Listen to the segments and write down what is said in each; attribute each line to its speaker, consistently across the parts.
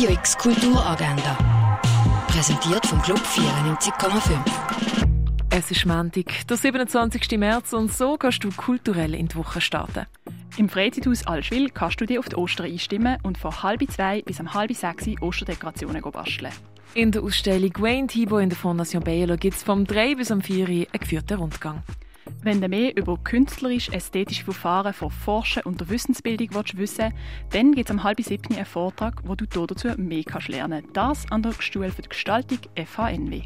Speaker 1: Radio X Kulturagenda. Präsentiert vom Club 94,5.
Speaker 2: Es ist Montag, der 27. März und so kannst du kulturell in die Woche starten.
Speaker 3: Im Freizeithaus Allschwil kannst du dich auf die Ostern einstimmen und von halb zwei bis um halb sechs Osterdekorationen basteln.
Speaker 2: In der Ausstellung Wayne Thibault in der Fondation Baylor gibt es vom 3 bis um 4 Uhr einen geführten Rundgang.
Speaker 3: Wenn du mehr über künstlerisch-ästhetische Verfahren von Forschen und der Wissensbildung willst wissen dann gibt es am halb siebten einen Vortrag, wo du dazu mehr kannst lernen kannst. Das an der Schule für die Gestaltung FHNW.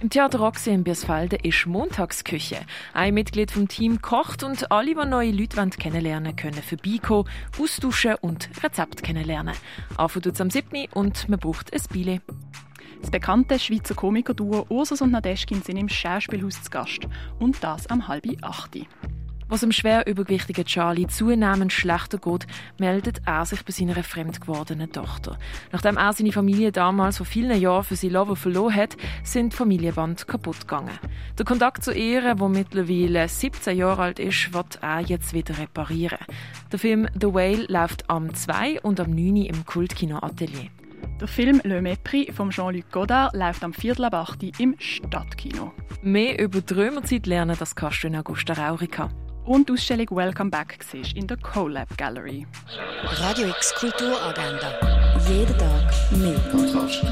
Speaker 2: Im Theater Roxy in Biersfalde ist Montagsküche. Ein Mitglied vom Team kocht und alle, die neue Leute kennenlernen können, vorbeikommen, austauschen und Rezept kennenlernen. Es am 7. und man braucht ein Bile.
Speaker 3: Das bekannte Schweizer Komikerduo Ursus und Nadeschkin sind im Schauspielhaus zu Gast. Und das am halben acht.
Speaker 2: Was dem schwer übergewichtigen Charlie zunehmend schlechter geht, meldet er sich bei seiner fremd gewordenen Tochter. Nachdem er seine Familie damals vor vielen Jahren für sie Lover verloren hat, sind die Familienband kaputt gegangen. Der Kontakt zu ihr, wo mittlerweile 17 Jahre alt ist, wird er jetzt wieder reparieren. Der Film The Whale läuft am 2 und am 9 im Kultkino Atelier.
Speaker 3: Der Film Le Mépris von Jean-Luc Godard läuft am Viertel ab 8 im Stadtkino.
Speaker 2: Mehr über die Römerzeit lernen, das kannst du in Augusta Raurica.
Speaker 3: Und die Ausstellung Welcome Back siehst in der CoLab Gallery.
Speaker 1: Radio X Kulturagenda. Jeden Tag mehr. Kontrast.